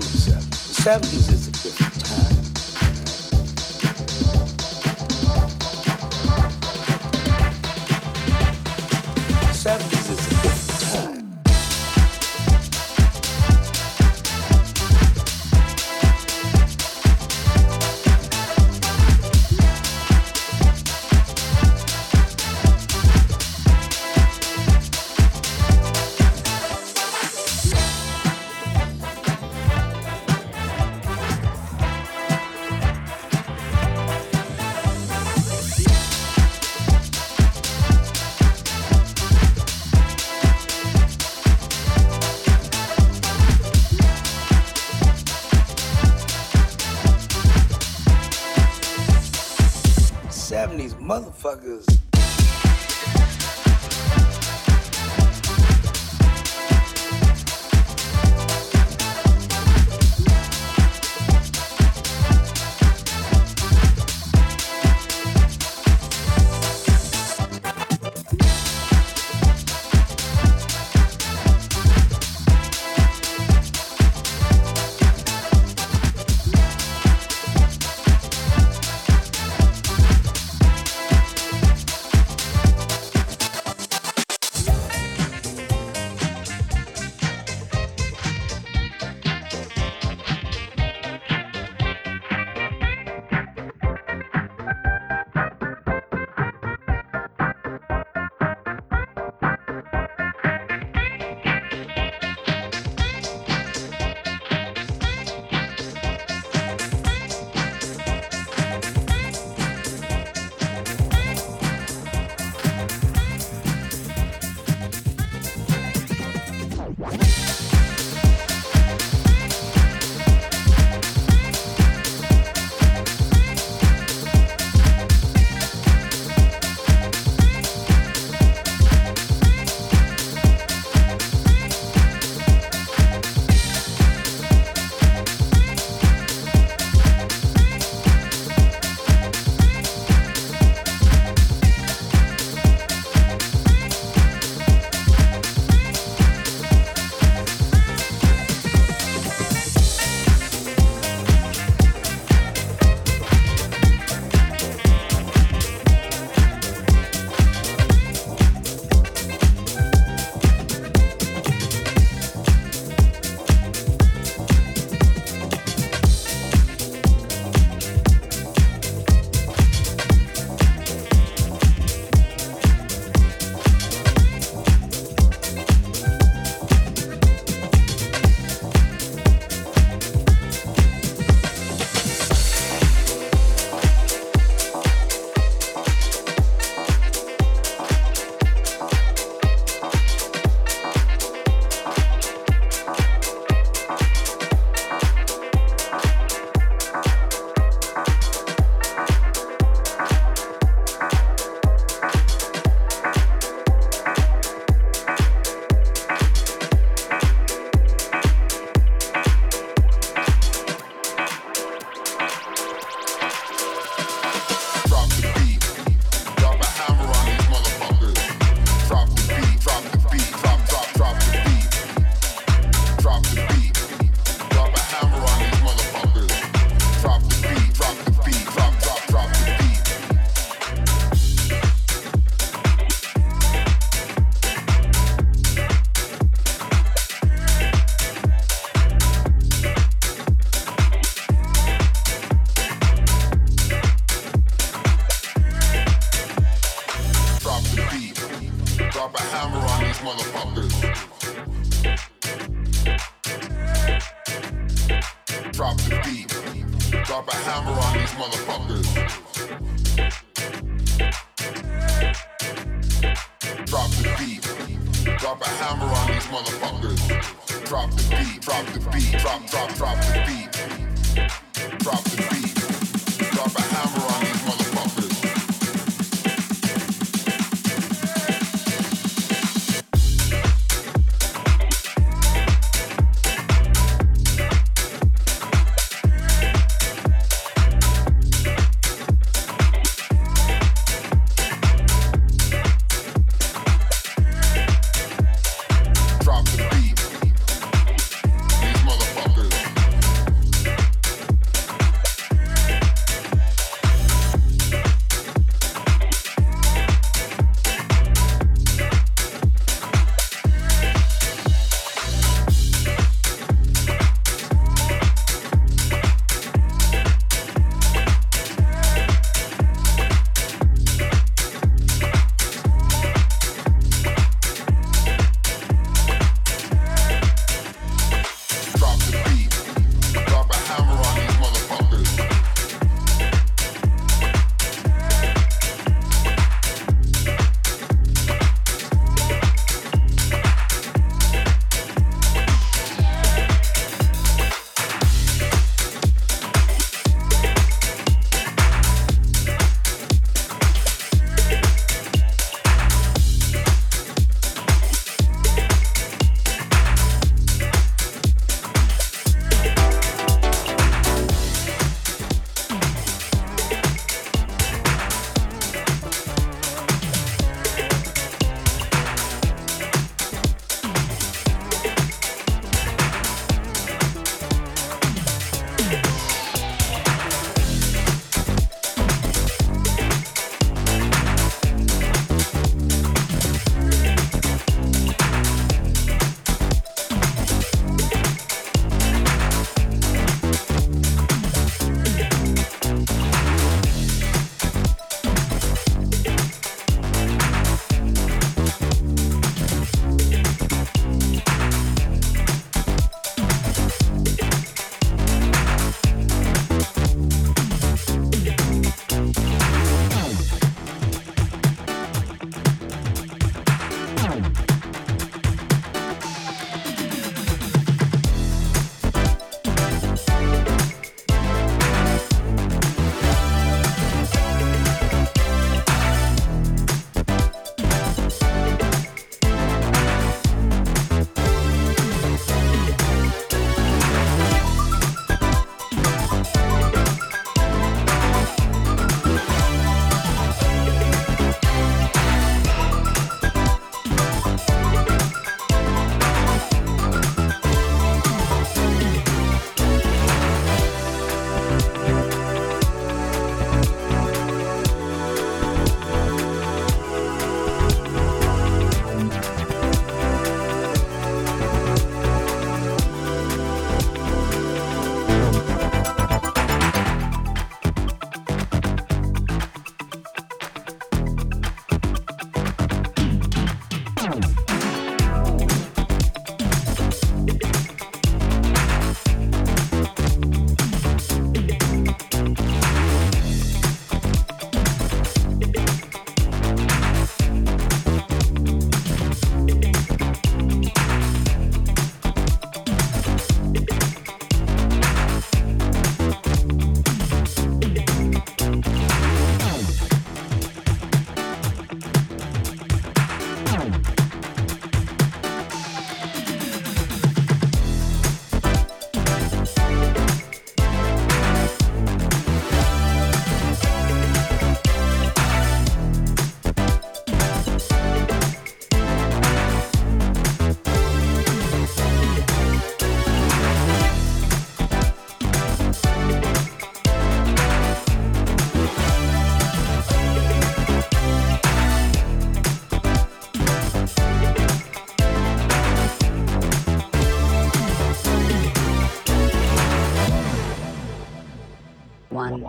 the 70s. Is a different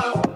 Oh.